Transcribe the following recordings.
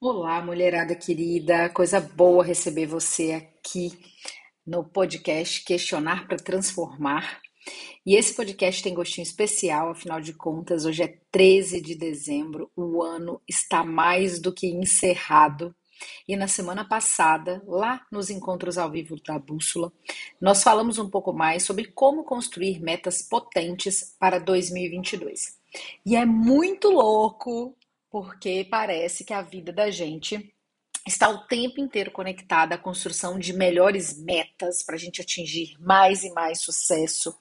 Olá, mulherada querida, coisa boa receber você aqui no podcast Questionar para Transformar. E esse podcast tem gostinho especial, afinal de contas, hoje é 13 de dezembro, o ano está mais do que encerrado. E na semana passada, lá nos encontros ao vivo da Bússola, nós falamos um pouco mais sobre como construir metas potentes para 2022. E é muito louco porque parece que a vida da gente está o tempo inteiro conectada à construção de melhores metas para a gente atingir mais e mais sucesso.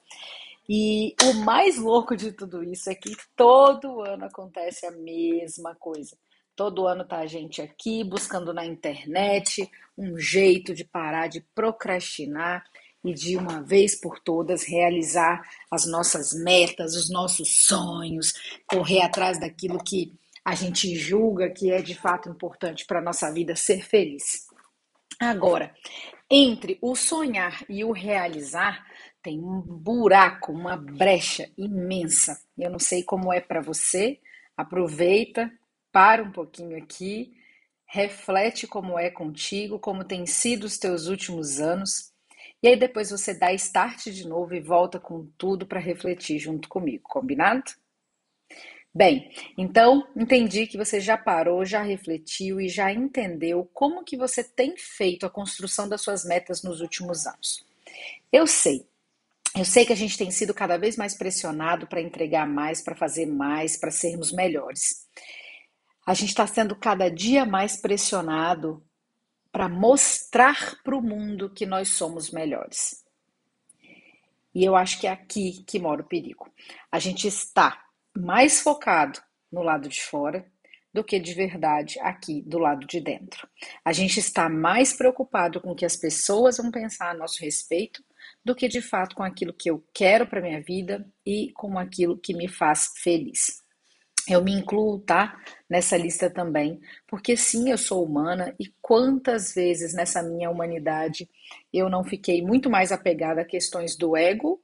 E o mais louco de tudo isso é que todo ano acontece a mesma coisa. Todo ano tá a gente aqui buscando na internet um jeito de parar de procrastinar e de uma vez por todas realizar as nossas metas, os nossos sonhos, correr atrás daquilo que a gente julga que é de fato importante para a nossa vida ser feliz. Agora, entre o sonhar e o realizar, tem um buraco, uma brecha imensa. Eu não sei como é para você. Aproveita, para um pouquinho aqui, reflete como é contigo, como tem sido os teus últimos anos. E aí depois você dá start de novo e volta com tudo para refletir junto comigo, combinado? Bem, então entendi que você já parou, já refletiu e já entendeu como que você tem feito a construção das suas metas nos últimos anos. Eu sei, eu sei que a gente tem sido cada vez mais pressionado para entregar mais, para fazer mais, para sermos melhores. A gente está sendo cada dia mais pressionado para mostrar para o mundo que nós somos melhores. E eu acho que é aqui que mora o perigo. A gente está mais focado no lado de fora do que de verdade aqui do lado de dentro. A gente está mais preocupado com o que as pessoas vão pensar a nosso respeito do que de fato com aquilo que eu quero para minha vida e com aquilo que me faz feliz. Eu me incluo, tá? Nessa lista também, porque sim, eu sou humana e quantas vezes nessa minha humanidade eu não fiquei muito mais apegada a questões do ego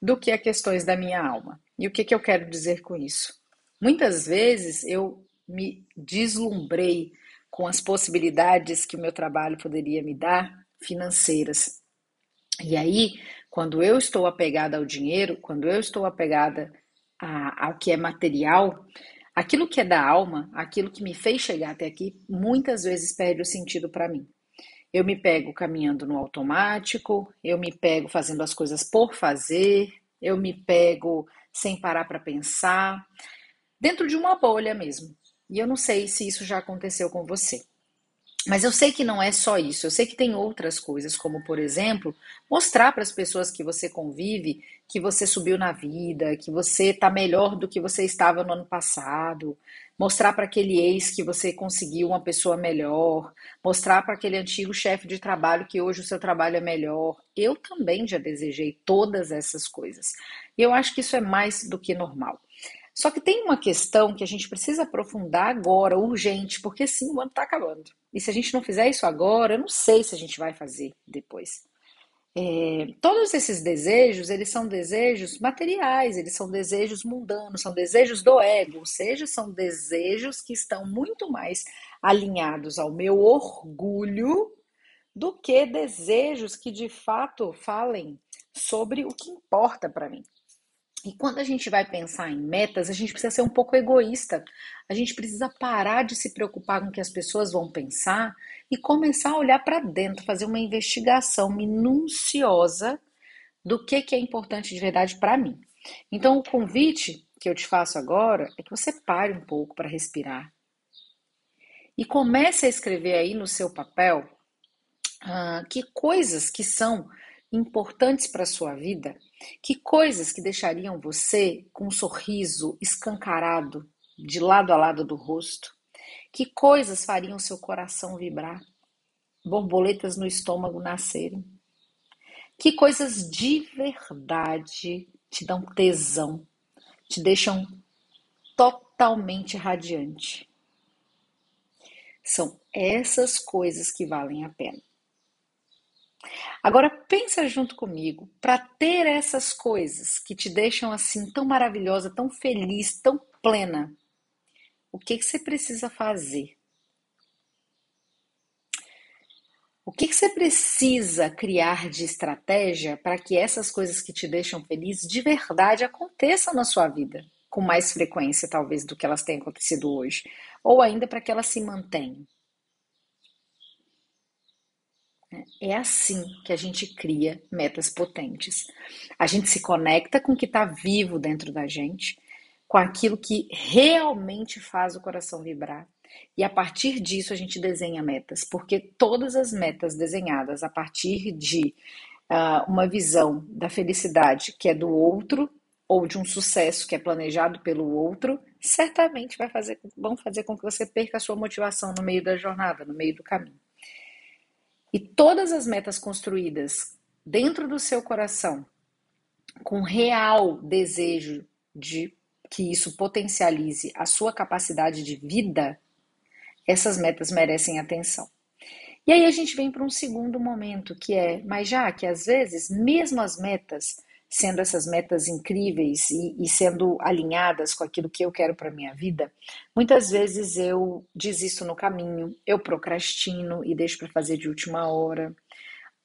do que a questões da minha alma. E o que, que eu quero dizer com isso? Muitas vezes eu me deslumbrei com as possibilidades que o meu trabalho poderia me dar financeiras. E aí, quando eu estou apegada ao dinheiro, quando eu estou apegada a, ao que é material, aquilo que é da alma, aquilo que me fez chegar até aqui, muitas vezes perde o sentido para mim. Eu me pego caminhando no automático, eu me pego fazendo as coisas por fazer, eu me pego sem parar para pensar, dentro de uma bolha mesmo. E eu não sei se isso já aconteceu com você. Mas eu sei que não é só isso, eu sei que tem outras coisas, como por exemplo, mostrar para as pessoas que você convive que você subiu na vida, que você está melhor do que você estava no ano passado, mostrar para aquele ex que você conseguiu uma pessoa melhor, mostrar para aquele antigo chefe de trabalho que hoje o seu trabalho é melhor. Eu também já desejei todas essas coisas. E eu acho que isso é mais do que normal. Só que tem uma questão que a gente precisa aprofundar agora, urgente, porque sim, o ano está acabando. E se a gente não fizer isso agora, eu não sei se a gente vai fazer depois. É, todos esses desejos, eles são desejos materiais, eles são desejos mundanos, são desejos do ego, ou seja, são desejos que estão muito mais alinhados ao meu orgulho do que desejos que de fato falem sobre o que importa para mim. E quando a gente vai pensar em metas, a gente precisa ser um pouco egoísta. A gente precisa parar de se preocupar com o que as pessoas vão pensar e começar a olhar para dentro, fazer uma investigação minuciosa do que, que é importante de verdade para mim. Então, o convite que eu te faço agora é que você pare um pouco para respirar e comece a escrever aí no seu papel uh, que coisas que são importantes para a sua vida que coisas que deixariam você com um sorriso escancarado de lado a lado do rosto? Que coisas fariam seu coração vibrar? Borboletas no estômago nascerem? Que coisas de verdade te dão tesão, te deixam totalmente radiante? São essas coisas que valem a pena. Agora pensa junto comigo, para ter essas coisas que te deixam assim tão maravilhosa, tão feliz, tão plena, o que, que você precisa fazer? O que, que você precisa criar de estratégia para que essas coisas que te deixam feliz de verdade aconteçam na sua vida? Com mais frequência, talvez, do que elas têm acontecido hoje. Ou ainda para que elas se mantenham. É assim que a gente cria metas potentes. A gente se conecta com o que está vivo dentro da gente, com aquilo que realmente faz o coração vibrar e a partir disso a gente desenha metas, porque todas as metas desenhadas a partir de uh, uma visão da felicidade que é do outro ou de um sucesso que é planejado pelo outro, certamente vai fazer, vão fazer com que você perca a sua motivação no meio da jornada, no meio do caminho. E todas as metas construídas dentro do seu coração, com real desejo de que isso potencialize a sua capacidade de vida, essas metas merecem atenção. E aí a gente vem para um segundo momento, que é, mas já que às vezes, mesmo as metas, sendo essas metas incríveis e, e sendo alinhadas com aquilo que eu quero para minha vida, muitas vezes eu desisto no caminho, eu procrastino e deixo para fazer de última hora,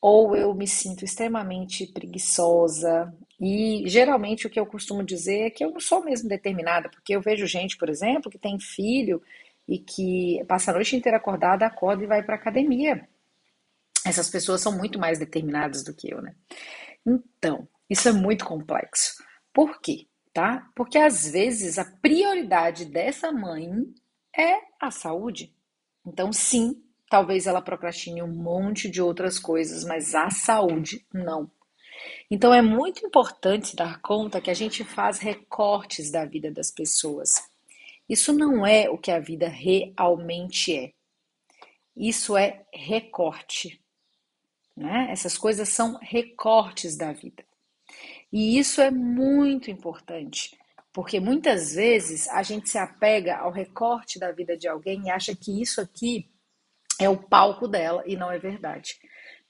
ou eu me sinto extremamente preguiçosa. E geralmente o que eu costumo dizer é que eu não sou mesmo determinada, porque eu vejo gente, por exemplo, que tem filho e que passa a noite inteira acordada, acorda e vai para academia. Essas pessoas são muito mais determinadas do que eu, né? Então, isso é muito complexo. Por quê? Tá? Porque às vezes a prioridade dessa mãe é a saúde. Então, sim, talvez ela procrastine um monte de outras coisas, mas a saúde não. Então é muito importante dar conta que a gente faz recortes da vida das pessoas. Isso não é o que a vida realmente é. Isso é recorte. Né? Essas coisas são recortes da vida. E isso é muito importante, porque muitas vezes a gente se apega ao recorte da vida de alguém e acha que isso aqui é o palco dela e não é verdade.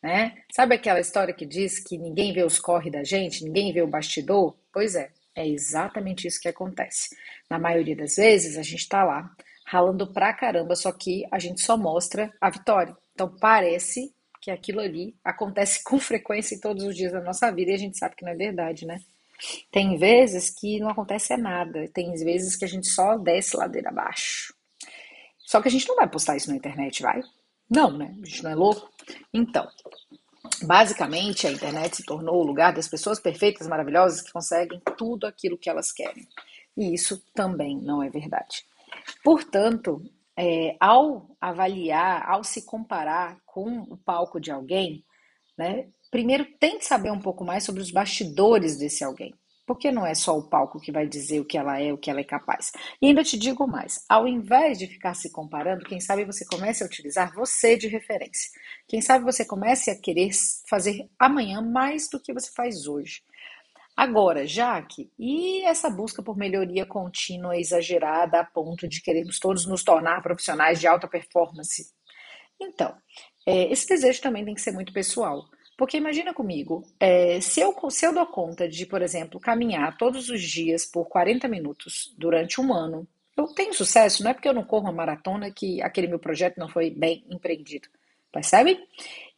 Né? Sabe aquela história que diz que ninguém vê os corre da gente, ninguém vê o bastidor? Pois é, é exatamente isso que acontece. Na maioria das vezes, a gente está lá ralando pra caramba, só que a gente só mostra a vitória. Então parece que aquilo ali acontece com frequência em todos os dias da nossa vida e a gente sabe que não é verdade, né? Tem vezes que não acontece nada, tem vezes que a gente só desce ladeira abaixo. Só que a gente não vai postar isso na internet, vai? Não, né? A gente não é louco. Então, Basicamente, a internet se tornou o lugar das pessoas perfeitas, maravilhosas, que conseguem tudo aquilo que elas querem. E isso também não é verdade. Portanto, é, ao avaliar, ao se comparar com o palco de alguém, né, primeiro tem que saber um pouco mais sobre os bastidores desse alguém. Porque não é só o palco que vai dizer o que ela é, o que ela é capaz. E ainda te digo mais: ao invés de ficar se comparando, quem sabe você comece a utilizar você de referência. Quem sabe você comece a querer fazer amanhã mais do que você faz hoje. Agora, Jaque, e essa busca por melhoria contínua exagerada a ponto de queremos todos nos tornar profissionais de alta performance? Então, é, esse desejo também tem que ser muito pessoal. Porque imagina comigo, é, se, eu, se eu dou conta de, por exemplo, caminhar todos os dias por 40 minutos durante um ano, eu tenho sucesso, não é porque eu não corro uma maratona que aquele meu projeto não foi bem empreendido. Percebe?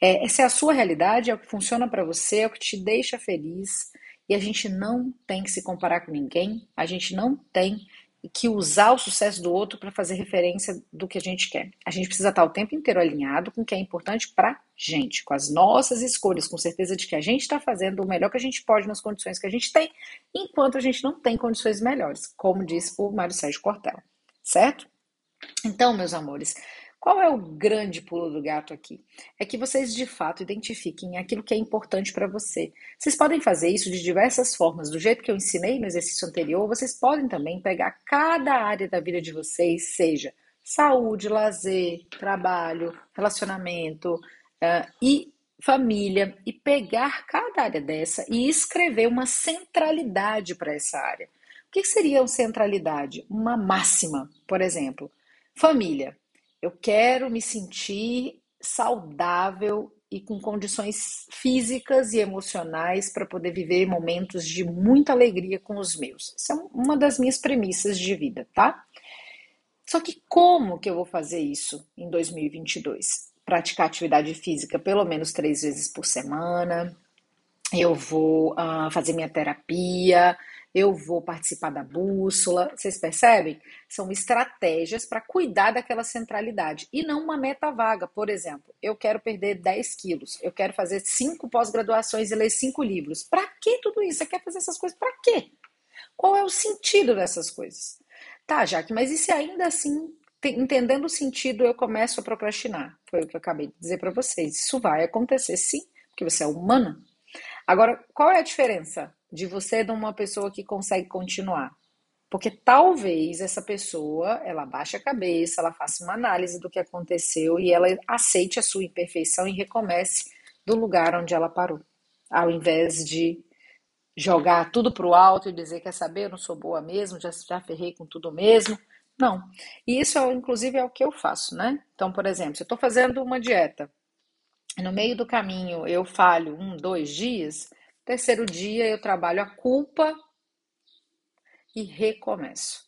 É, essa é a sua realidade, é o que funciona para você, é o que te deixa feliz. E a gente não tem que se comparar com ninguém, a gente não tem que usar o sucesso do outro para fazer referência do que a gente quer. A gente precisa estar o tempo inteiro alinhado com o que é importante para gente, com as nossas escolhas, com certeza de que a gente está fazendo o melhor que a gente pode nas condições que a gente tem, enquanto a gente não tem condições melhores, como disse o Mário Sérgio Cortella, certo? Então, meus amores, qual é o grande pulo do gato aqui? É que vocês de fato identifiquem aquilo que é importante para você. Vocês podem fazer isso de diversas formas, do jeito que eu ensinei no exercício anterior, vocês podem também pegar cada área da vida de vocês, seja saúde, lazer, trabalho, relacionamento uh, e família, e pegar cada área dessa e escrever uma centralidade para essa área. O que seria uma centralidade? Uma máxima, por exemplo. Família. Eu quero me sentir saudável e com condições físicas e emocionais para poder viver momentos de muita alegria com os meus. Essa é uma das minhas premissas de vida, tá? Só que como que eu vou fazer isso em 2022? praticar atividade física pelo menos três vezes por semana, eu vou uh, fazer minha terapia, eu vou participar da bússola. Vocês percebem? São estratégias para cuidar daquela centralidade e não uma meta vaga. Por exemplo, eu quero perder 10 quilos, eu quero fazer cinco pós-graduações e ler cinco livros. Para que tudo isso? Você quer fazer essas coisas para quê? Qual é o sentido dessas coisas? Tá, Jaque, mas e se ainda assim, entendendo o sentido, eu começo a procrastinar? Foi o que eu acabei de dizer para vocês. Isso vai acontecer sim, porque você é humana. Agora, qual é a diferença de você de uma pessoa que consegue continuar? Porque talvez essa pessoa, ela baixe a cabeça, ela faça uma análise do que aconteceu e ela aceite a sua imperfeição e recomece do lugar onde ela parou. Ao invés de jogar tudo para o alto e dizer, quer saber, eu não sou boa mesmo, já, já ferrei com tudo mesmo. Não. E isso, inclusive, é o que eu faço, né? Então, por exemplo, se eu estou fazendo uma dieta no meio do caminho eu falho um, dois dias, terceiro dia eu trabalho a culpa e recomeço.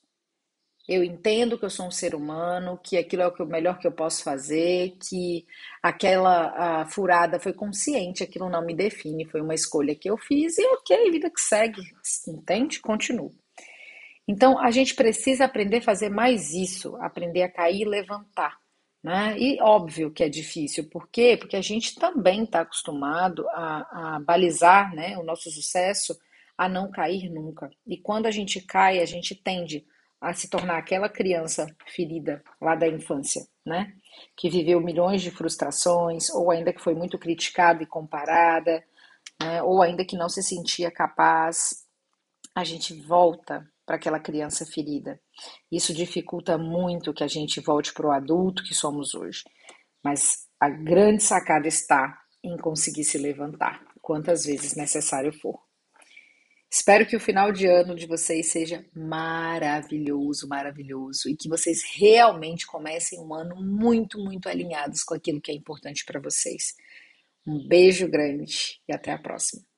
Eu entendo que eu sou um ser humano, que aquilo é o melhor que eu posso fazer, que aquela furada foi consciente, aquilo não me define, foi uma escolha que eu fiz e ok, vida que segue, entende? Continuo. Então a gente precisa aprender a fazer mais isso, aprender a cair e levantar. Né? E óbvio que é difícil, por quê? Porque a gente também está acostumado a, a balizar né, o nosso sucesso a não cair nunca. E quando a gente cai, a gente tende a se tornar aquela criança ferida lá da infância, né? Que viveu milhões de frustrações, ou ainda que foi muito criticada e comparada, né? ou ainda que não se sentia capaz. A gente volta para aquela criança ferida. Isso dificulta muito que a gente volte para o adulto que somos hoje. Mas a grande sacada está em conseguir se levantar, quantas vezes necessário for. Espero que o final de ano de vocês seja maravilhoso, maravilhoso e que vocês realmente comecem um ano muito, muito alinhados com aquilo que é importante para vocês. Um beijo grande e até a próxima.